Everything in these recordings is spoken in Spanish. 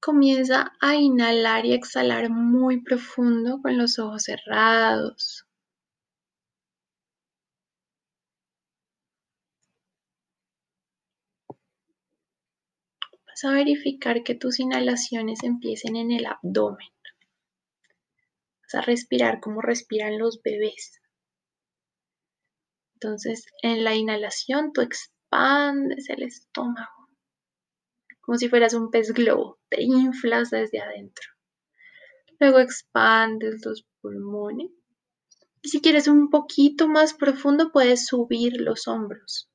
Comienza a inhalar y exhalar muy profundo con los ojos cerrados. Vas a verificar que tus inhalaciones empiecen en el abdomen. Vas a respirar como respiran los bebés. Entonces, en la inhalación tú expandes el estómago como si fueras un pez globo, te inflas desde adentro. Luego expandes los pulmones. Y si quieres un poquito más profundo, puedes subir los hombros.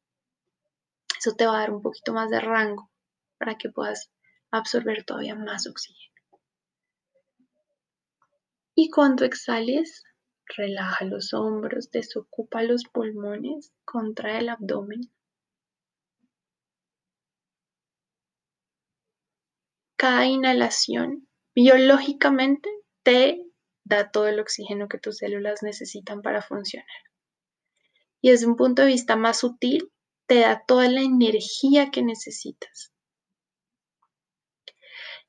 Eso te va a dar un poquito más de rango para que puedas absorber todavía más oxígeno. Y cuando exhales, relaja los hombros, desocupa los pulmones, contrae el abdomen cada inhalación biológicamente te da todo el oxígeno que tus células necesitan para funcionar. Y desde un punto de vista más sutil, te da toda la energía que necesitas.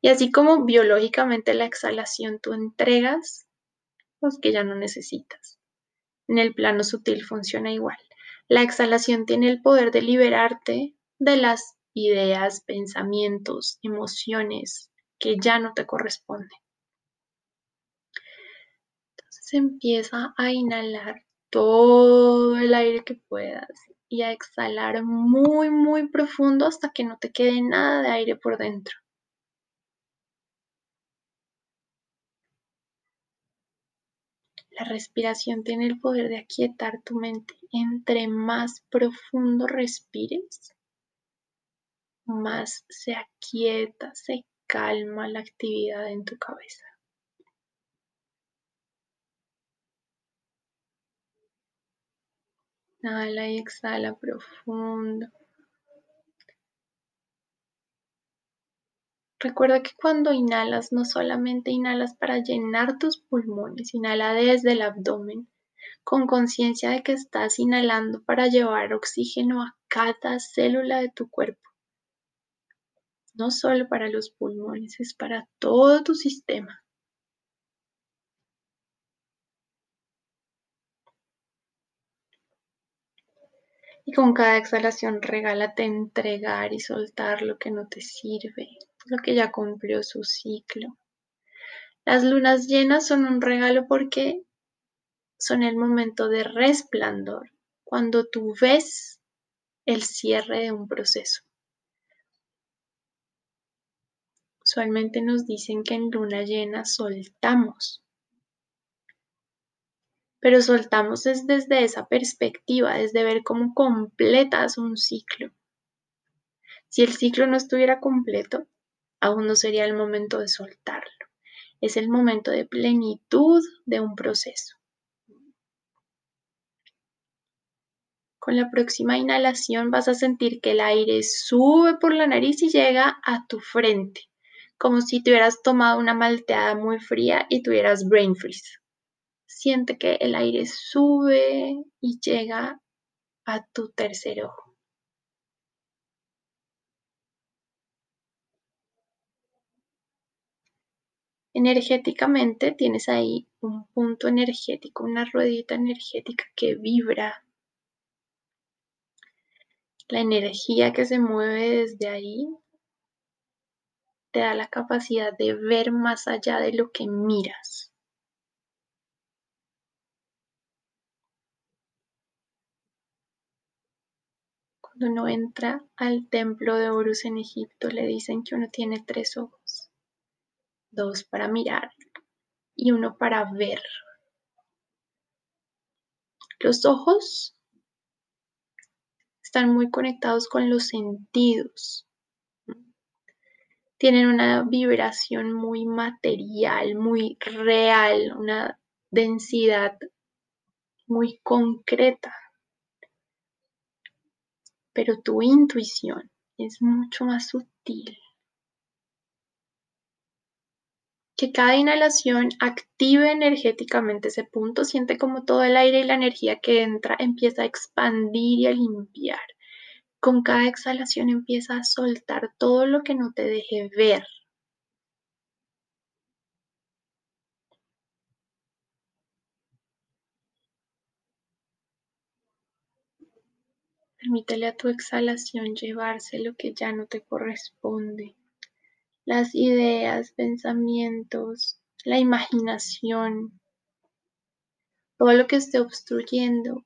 Y así como biológicamente la exhalación tú entregas los que ya no necesitas. En el plano sutil funciona igual. La exhalación tiene el poder de liberarte de las ideas, pensamientos, emociones que ya no te corresponden. Entonces empieza a inhalar todo el aire que puedas y a exhalar muy, muy profundo hasta que no te quede nada de aire por dentro. La respiración tiene el poder de aquietar tu mente. Entre más profundo respires, más se aquieta, se calma la actividad en tu cabeza. Inhala y exhala profundo. Recuerda que cuando inhalas no solamente inhalas para llenar tus pulmones, inhala desde el abdomen con conciencia de que estás inhalando para llevar oxígeno a cada célula de tu cuerpo no solo para los pulmones, es para todo tu sistema. Y con cada exhalación regálate entregar y soltar lo que no te sirve, lo que ya cumplió su ciclo. Las lunas llenas son un regalo porque son el momento de resplandor, cuando tú ves el cierre de un proceso. Usualmente nos dicen que en luna llena soltamos, pero soltamos es desde esa perspectiva, desde ver cómo completas un ciclo. Si el ciclo no estuviera completo, aún no sería el momento de soltarlo. Es el momento de plenitud de un proceso. Con la próxima inhalación vas a sentir que el aire sube por la nariz y llega a tu frente como si te hubieras tomado una malteada muy fría y tuvieras brain freeze. Siente que el aire sube y llega a tu tercer ojo. Energéticamente tienes ahí un punto energético, una ruedita energética que vibra. La energía que se mueve desde ahí te da la capacidad de ver más allá de lo que miras. Cuando uno entra al templo de Horus en Egipto, le dicen que uno tiene tres ojos, dos para mirar y uno para ver. Los ojos están muy conectados con los sentidos tienen una vibración muy material, muy real, una densidad muy concreta. Pero tu intuición es mucho más sutil. Que cada inhalación active energéticamente ese punto, siente como todo el aire y la energía que entra empieza a expandir y a limpiar. Con cada exhalación empieza a soltar todo lo que no te deje ver. Permítele a tu exhalación llevarse lo que ya no te corresponde. Las ideas, pensamientos, la imaginación, todo lo que esté obstruyendo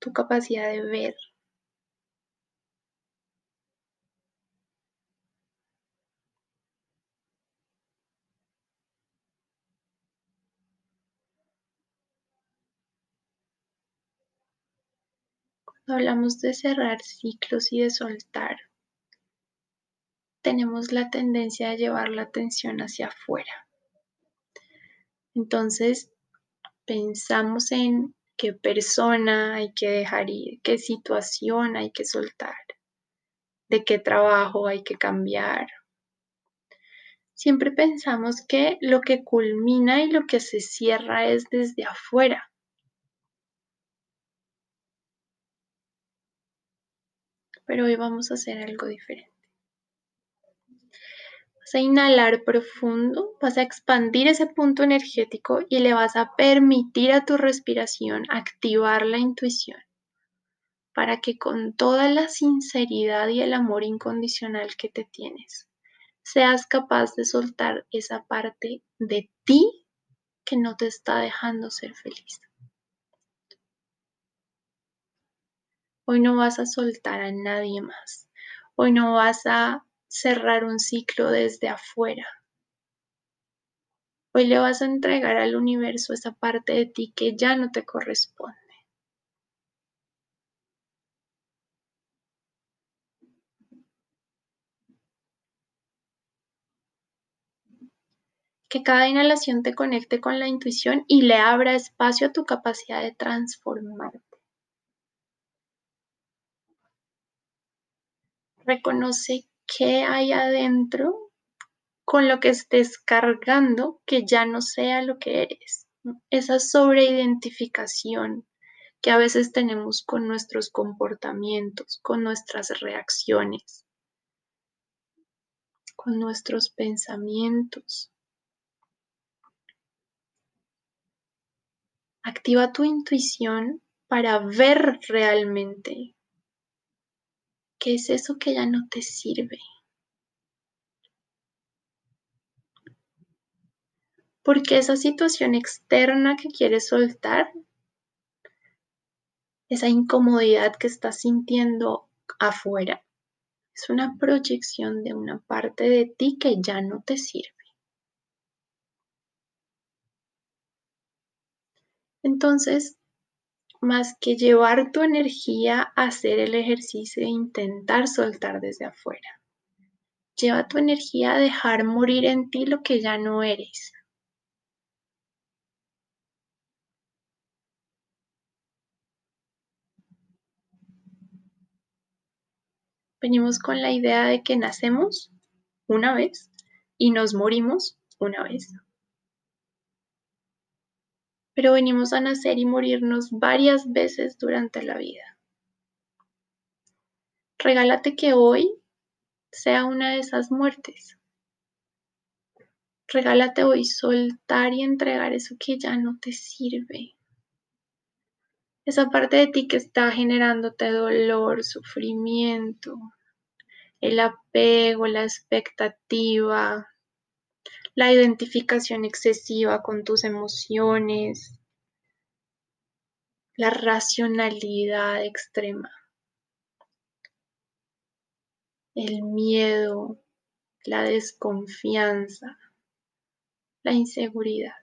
tu capacidad de ver. Hablamos de cerrar ciclos y de soltar, tenemos la tendencia de llevar la atención hacia afuera. Entonces, pensamos en qué persona hay que dejar ir, qué situación hay que soltar, de qué trabajo hay que cambiar. Siempre pensamos que lo que culmina y lo que se cierra es desde afuera. Pero hoy vamos a hacer algo diferente. Vas a inhalar profundo, vas a expandir ese punto energético y le vas a permitir a tu respiración activar la intuición para que con toda la sinceridad y el amor incondicional que te tienes, seas capaz de soltar esa parte de ti que no te está dejando ser feliz. Hoy no vas a soltar a nadie más. Hoy no vas a cerrar un ciclo desde afuera. Hoy le vas a entregar al universo esa parte de ti que ya no te corresponde. Que cada inhalación te conecte con la intuición y le abra espacio a tu capacidad de transformarte. Reconoce qué hay adentro con lo que estés cargando que ya no sea lo que eres. Esa sobreidentificación que a veces tenemos con nuestros comportamientos, con nuestras reacciones, con nuestros pensamientos. Activa tu intuición para ver realmente ¿Qué es eso que ya no te sirve? Porque esa situación externa que quieres soltar, esa incomodidad que estás sintiendo afuera, es una proyección de una parte de ti que ya no te sirve. Entonces, más que llevar tu energía a hacer el ejercicio e intentar soltar desde afuera. Lleva tu energía a dejar morir en ti lo que ya no eres. Venimos con la idea de que nacemos una vez y nos morimos una vez pero venimos a nacer y morirnos varias veces durante la vida. Regálate que hoy sea una de esas muertes. Regálate hoy soltar y entregar eso que ya no te sirve. Esa parte de ti que está generándote dolor, sufrimiento, el apego, la expectativa, la identificación excesiva con tus emociones, la racionalidad extrema, el miedo, la desconfianza, la inseguridad.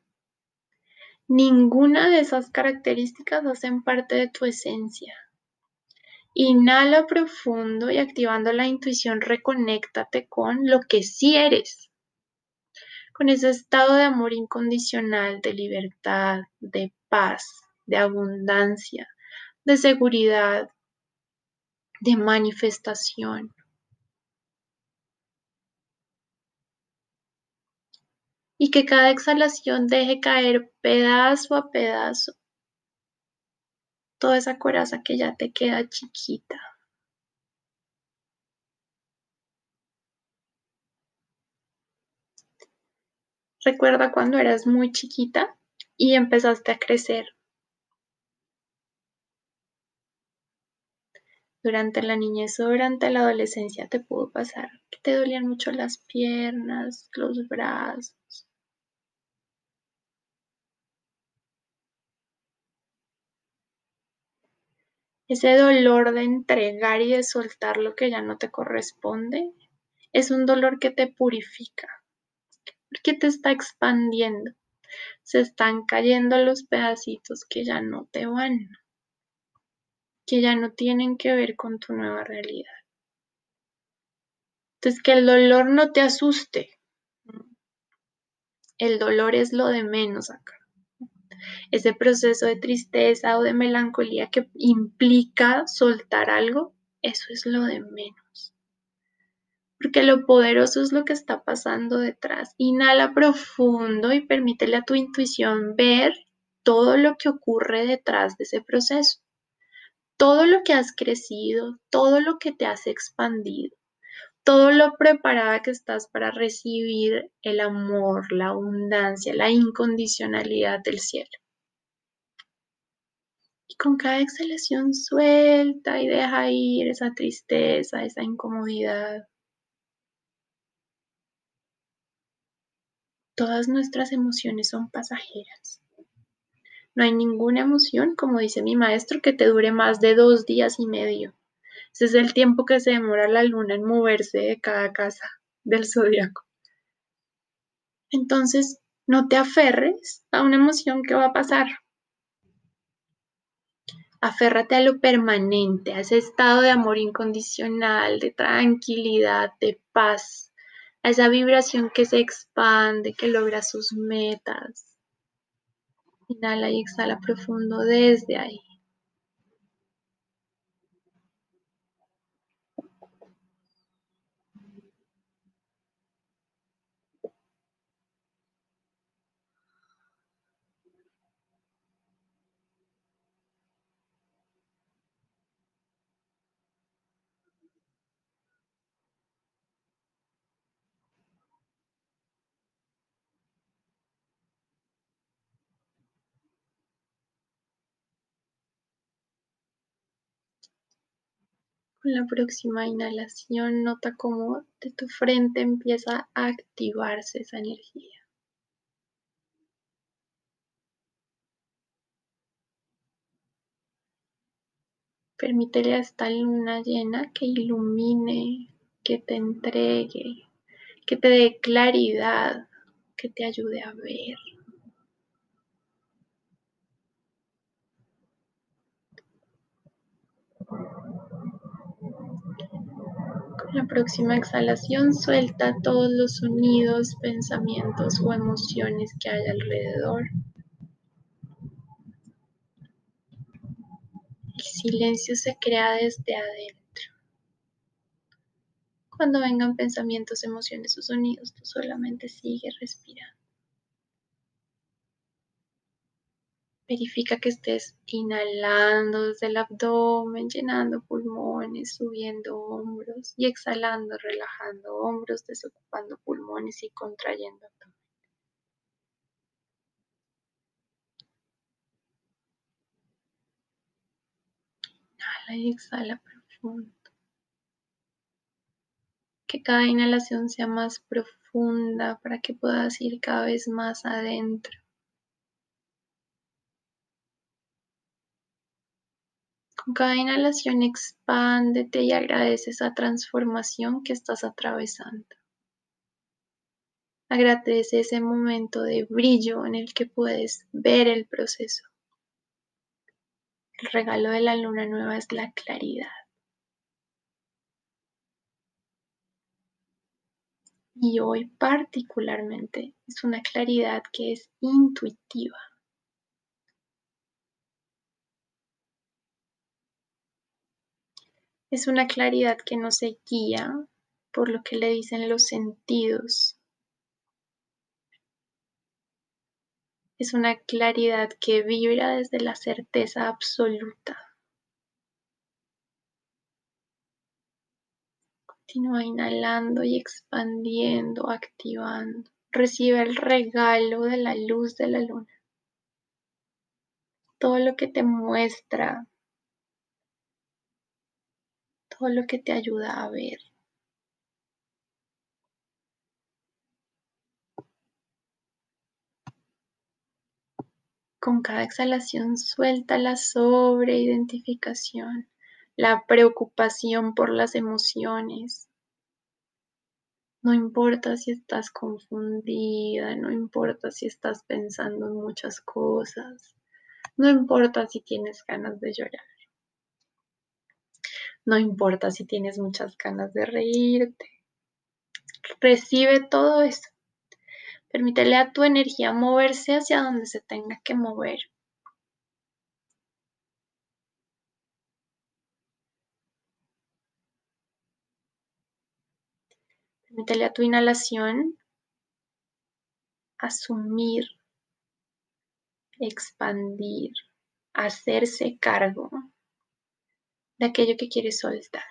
Ninguna de esas características hacen parte de tu esencia. Inhala profundo y activando la intuición, reconéctate con lo que sí eres con ese estado de amor incondicional, de libertad, de paz, de abundancia, de seguridad, de manifestación. Y que cada exhalación deje caer pedazo a pedazo toda esa coraza que ya te queda chiquita. Recuerda cuando eras muy chiquita y empezaste a crecer. durante la niñez o durante la adolescencia te pudo pasar que te dolían mucho las piernas, los brazos. Ese dolor de entregar y de soltar lo que ya no te corresponde es un dolor que te purifica, porque te está expandiendo. Se están cayendo los pedacitos que ya no te van que ya no tienen que ver con tu nueva realidad. Entonces, que el dolor no te asuste. El dolor es lo de menos acá. Ese proceso de tristeza o de melancolía que implica soltar algo, eso es lo de menos. Porque lo poderoso es lo que está pasando detrás. Inhala profundo y permítele a tu intuición ver todo lo que ocurre detrás de ese proceso todo lo que has crecido, todo lo que te has expandido, todo lo preparada que estás para recibir el amor, la abundancia, la incondicionalidad del cielo. Y con cada exhalación suelta y deja ir esa tristeza, esa incomodidad. Todas nuestras emociones son pasajeras. No hay ninguna emoción, como dice mi maestro, que te dure más de dos días y medio. Ese es el tiempo que se demora la luna en moverse de cada casa del zodiaco. Entonces, no te aferres a una emoción que va a pasar. Aférrate a lo permanente, a ese estado de amor incondicional, de tranquilidad, de paz, a esa vibración que se expande, que logra sus metas. Inhala y exhala profundo desde ahí. Con la próxima inhalación, nota cómo de tu frente empieza a activarse esa energía. Permítele a esta luna llena que ilumine, que te entregue, que te dé claridad, que te ayude a ver. La próxima exhalación suelta todos los sonidos, pensamientos o emociones que hay alrededor. El silencio se crea desde adentro. Cuando vengan pensamientos, emociones o sonidos, tú solamente sigue respirando. Verifica que estés inhalando desde el abdomen, llenando pulmones, subiendo hombros y exhalando, relajando hombros, desocupando pulmones y contrayendo abdomen. Inhala y exhala profundo. Que cada inhalación sea más profunda para que puedas ir cada vez más adentro. Con cada inhalación expándete y agradece esa transformación que estás atravesando. Agradece ese momento de brillo en el que puedes ver el proceso. El regalo de la luna nueva es la claridad. Y hoy particularmente es una claridad que es intuitiva. Es una claridad que no se guía por lo que le dicen los sentidos. Es una claridad que vibra desde la certeza absoluta. Continúa inhalando y expandiendo, activando. Recibe el regalo de la luz de la luna. Todo lo que te muestra todo lo que te ayuda a ver. Con cada exhalación suelta la sobreidentificación, la preocupación por las emociones. No importa si estás confundida, no importa si estás pensando en muchas cosas, no importa si tienes ganas de llorar, no importa si tienes muchas ganas de reírte. Recibe todo eso Permítele a tu energía moverse hacia donde se tenga que mover. Permítele a tu inhalación asumir, expandir, hacerse cargo de aquello que quieres soltar.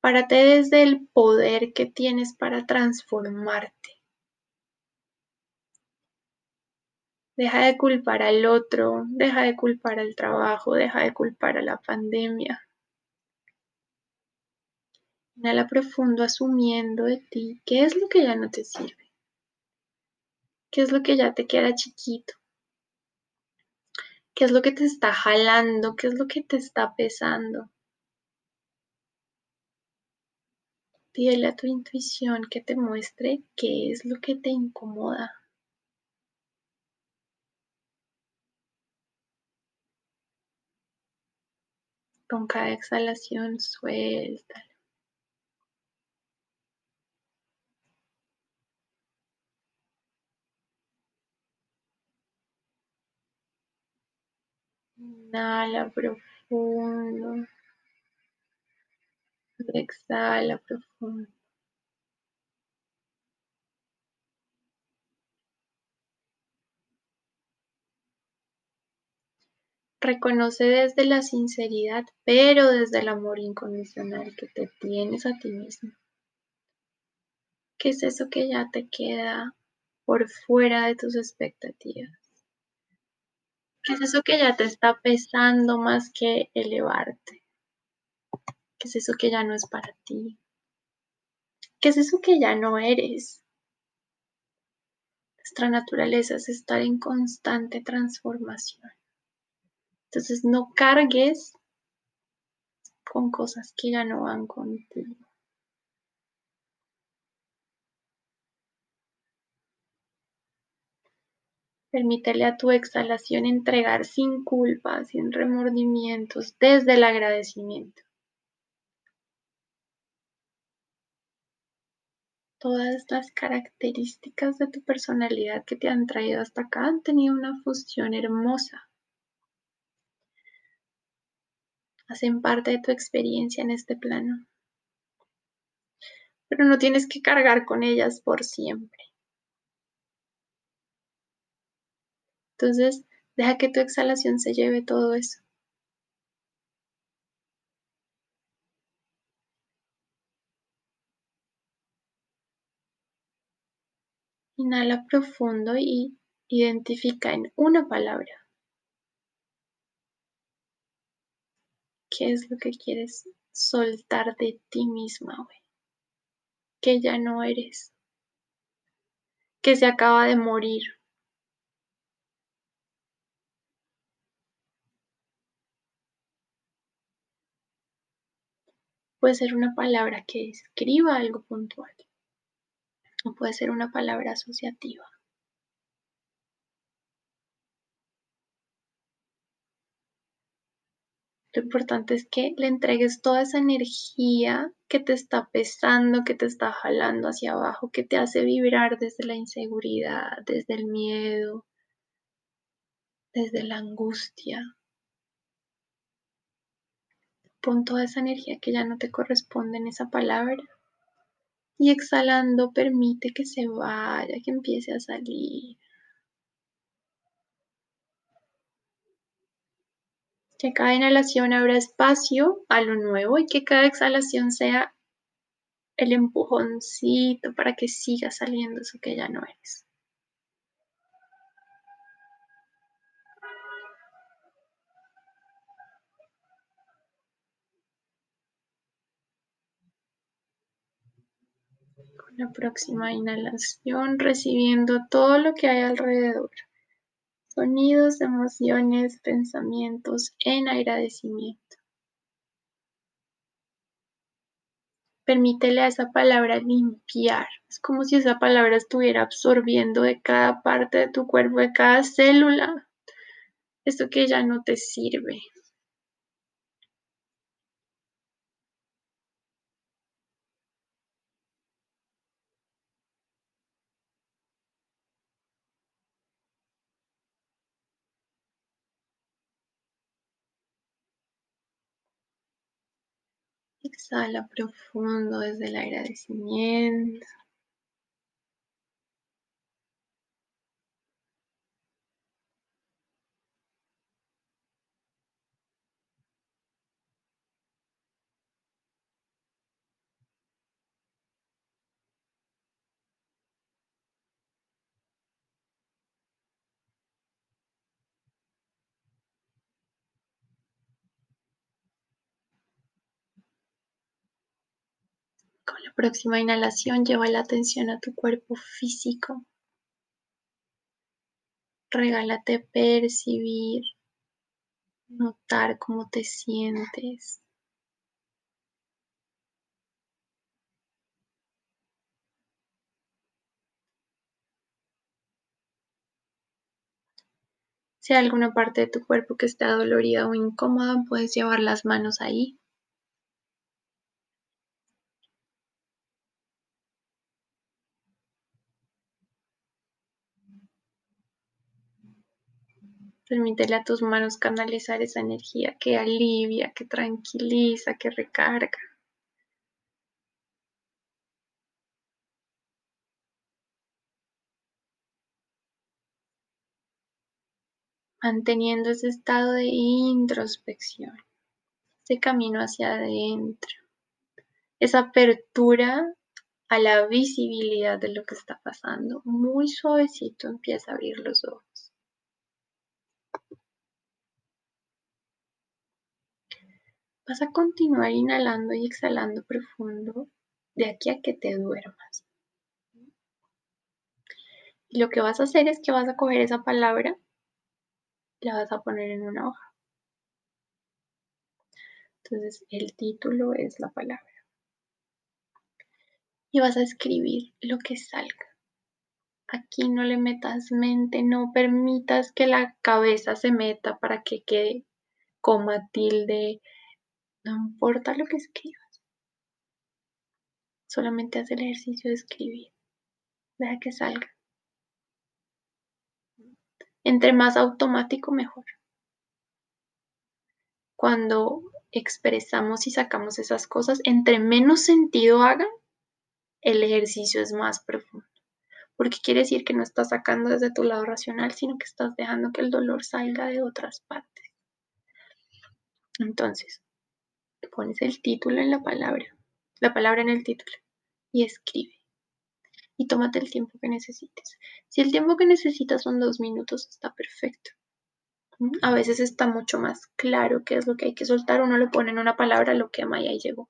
Párate desde el poder que tienes para transformarte. Deja de culpar al otro, deja de culpar al trabajo, deja de culpar a la pandemia. Inhala profundo asumiendo de ti qué es lo que ya no te sirve, qué es lo que ya te queda chiquito, qué es lo que te está jalando, qué es lo que te está pesando. Pídele a tu intuición que te muestre qué es lo que te incomoda. Con cada exhalación suéltalo. Inhala profundo. Exhala profundo. Reconoce desde la sinceridad, pero desde el amor incondicional que te tienes a ti mismo. ¿Qué es eso que ya te queda por fuera de tus expectativas? ¿Qué es eso que ya te está pesando más que elevarte? ¿Qué es eso que ya no es para ti? ¿Qué es eso que ya no eres? Nuestra naturaleza es estar en constante transformación. Entonces no cargues con cosas que ya no van contigo. Permítele a tu exhalación entregar sin culpa, sin remordimientos, desde el agradecimiento. todas las características de tu personalidad que te han traído hasta acá han tenido una fusión hermosa. Hacen parte de tu experiencia en este plano. Pero no tienes que cargar con ellas por siempre. Entonces, deja que tu exhalación se lleve todo eso. Inhala profundo y identifica en una palabra qué es lo que quieres soltar de ti misma hoy, que ya no eres, que se acaba de morir. Puede ser una palabra que escriba algo puntual puede ser una palabra asociativa. Lo importante es que le entregues toda esa energía que te está pesando, que te está jalando hacia abajo, que te hace vibrar desde la inseguridad, desde el miedo, desde la angustia. Pon toda esa energía que ya no te corresponde en esa palabra y exhalando permite que se vaya, que empiece a salir. Que cada inhalación abra espacio a lo nuevo y que cada exhalación sea el empujoncito para que siga saliendo eso que ya no es. Con la próxima inhalación, recibiendo todo lo que hay alrededor. Sonidos, emociones, pensamientos en agradecimiento. Permítele a esa palabra limpiar. Es como si esa palabra estuviera absorbiendo de cada parte de tu cuerpo, de cada célula. Esto que ya no te sirve. Exhala profundo desde el agradecimiento. Con la próxima inhalación lleva la atención a tu cuerpo físico. Regálate percibir, notar cómo te sientes. Si hay alguna parte de tu cuerpo que está dolorida o incómoda, puedes llevar las manos ahí Permítele a tus manos canalizar esa energía que alivia, que tranquiliza, que recarga. Manteniendo ese estado de introspección, ese camino hacia adentro, esa apertura a la visibilidad de lo que está pasando. Muy suavecito empieza a abrir los ojos. Vas a continuar inhalando y exhalando profundo de aquí a que te duermas. Y lo que vas a hacer es que vas a coger esa palabra, la vas a poner en una hoja. Entonces el título es la palabra. Y vas a escribir lo que salga. Aquí no le metas mente, no permitas que la cabeza se meta para que quede coma, tilde, no importa lo que escribas. Solamente haz el ejercicio de escribir. Deja que salga. Entre más automático, mejor. Cuando expresamos y sacamos esas cosas, entre menos sentido hagan, el ejercicio es más profundo. Porque quiere decir que no estás sacando desde tu lado racional, sino que estás dejando que el dolor salga de otras partes. Entonces, pones el título en la palabra, la palabra en el título y escribe. Y tómate el tiempo que necesites. Si el tiempo que necesitas son dos minutos, está perfecto. A veces está mucho más claro qué es lo que hay que soltar. Uno lo pone en una palabra, lo quema y ahí llegó.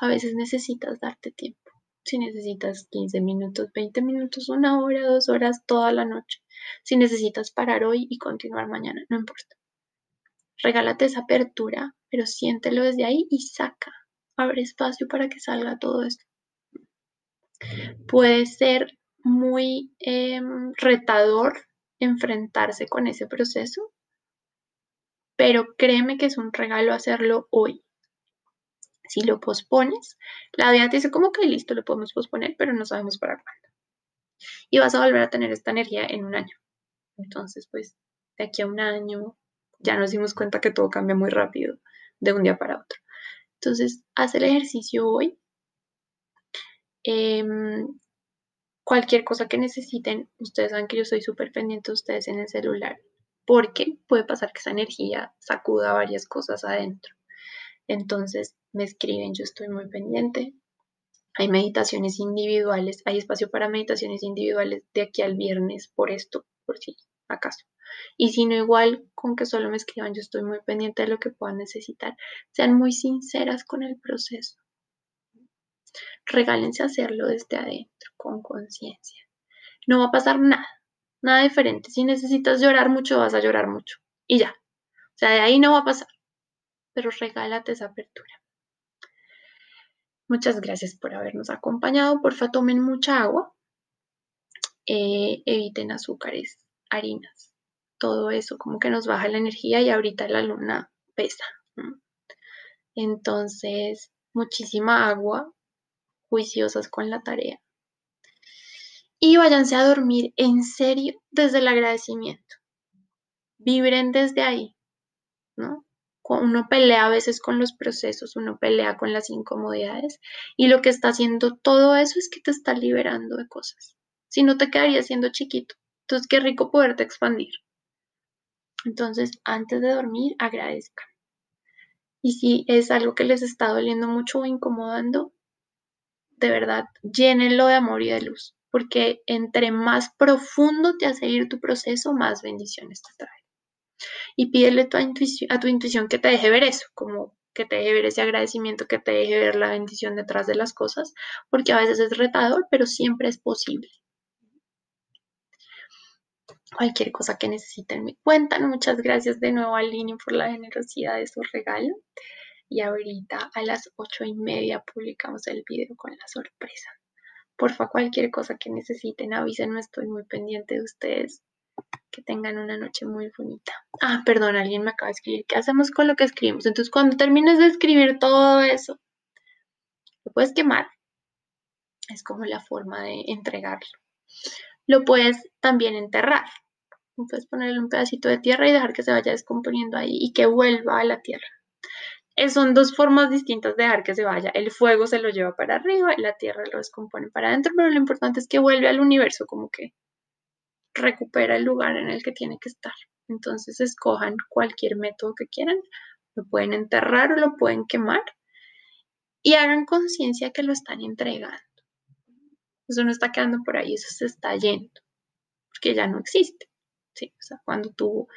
A veces necesitas darte tiempo. Si necesitas 15 minutos, 20 minutos, una hora, dos horas, toda la noche. Si necesitas parar hoy y continuar mañana, no importa. Regálate esa apertura pero siéntelo desde ahí y saca, abre espacio para que salga todo esto. Puede ser muy em, retador enfrentarse con ese proceso, pero créeme que es un regalo hacerlo hoy. Si lo pospones, la vida te dice como que listo, lo podemos posponer, pero no sabemos para cuándo. Y vas a volver a tener esta energía en un año. Entonces, pues, de aquí a un año, ya nos dimos cuenta que todo cambia muy rápido de un día para otro. Entonces, haz el ejercicio hoy. Em, cualquier cosa que necesiten, ustedes saben que yo soy súper pendiente de ustedes en el celular, porque puede pasar que esa energía sacuda varias cosas adentro. Entonces, me escriben, yo estoy muy pendiente. Hay meditaciones individuales, hay espacio para meditaciones individuales de aquí al viernes por esto, por si acaso. Y si no, igual con que solo me escriban, yo estoy muy pendiente de lo que puedan necesitar. Sean muy sinceras con el proceso. regálense hacerlo desde adentro, con conciencia. No va a pasar nada, nada diferente. Si necesitas llorar mucho, vas a llorar mucho. Y ya. O sea, de ahí no va a pasar. Pero regálate esa apertura. Muchas gracias por habernos acompañado. Porfa, tomen mucha agua. Eh, eviten azúcares, harinas. Todo eso como que nos baja la energía y ahorita la luna pesa. Entonces, muchísima agua, juiciosas con la tarea. Y váyanse a dormir en serio desde el agradecimiento. Vibren desde ahí, ¿no? Uno pelea a veces con los procesos, uno pelea con las incomodidades y lo que está haciendo todo eso es que te está liberando de cosas. Si no te quedarías siendo chiquito. Entonces, qué rico poderte expandir. Entonces, antes de dormir, agradezcan. Y si es algo que les está doliendo mucho o incomodando, de verdad, llénenlo de amor y de luz, porque entre más profundo te hace ir tu proceso, más bendiciones te trae. Y pídele a tu, intuición, a tu intuición que te deje ver eso, como que te deje ver ese agradecimiento, que te deje ver la bendición detrás de las cosas, porque a veces es retador, pero siempre es posible. Cualquier cosa que necesiten me cuentan. Muchas gracias de nuevo a Lini por la generosidad de su regalo. Y ahorita a las ocho y media publicamos el video con la sorpresa. Porfa, cualquier cosa que necesiten, avísenme, estoy muy pendiente de ustedes. Que tengan una noche muy bonita. Ah, perdón, alguien me acaba de escribir. ¿Qué hacemos con lo que escribimos? Entonces, cuando termines de escribir todo eso, lo puedes quemar. Es como la forma de entregarlo. Lo puedes también enterrar. Puedes ponerle un pedacito de tierra y dejar que se vaya descomponiendo ahí y que vuelva a la tierra. Es, son dos formas distintas de dejar que se vaya. El fuego se lo lleva para arriba y la tierra lo descompone para adentro, pero lo importante es que vuelve al universo, como que recupera el lugar en el que tiene que estar. Entonces escojan cualquier método que quieran, lo pueden enterrar o lo pueden quemar y hagan conciencia que lo están entregando. Eso no está quedando por ahí, eso se está yendo, porque ya no existe. ¿sí? O sea, cuando tú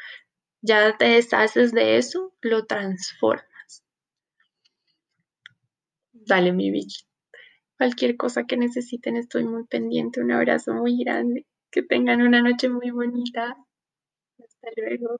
ya te deshaces de eso, lo transformas. Dale, mi Vicky. Cualquier cosa que necesiten, estoy muy pendiente. Un abrazo muy grande. Que tengan una noche muy bonita. Hasta luego.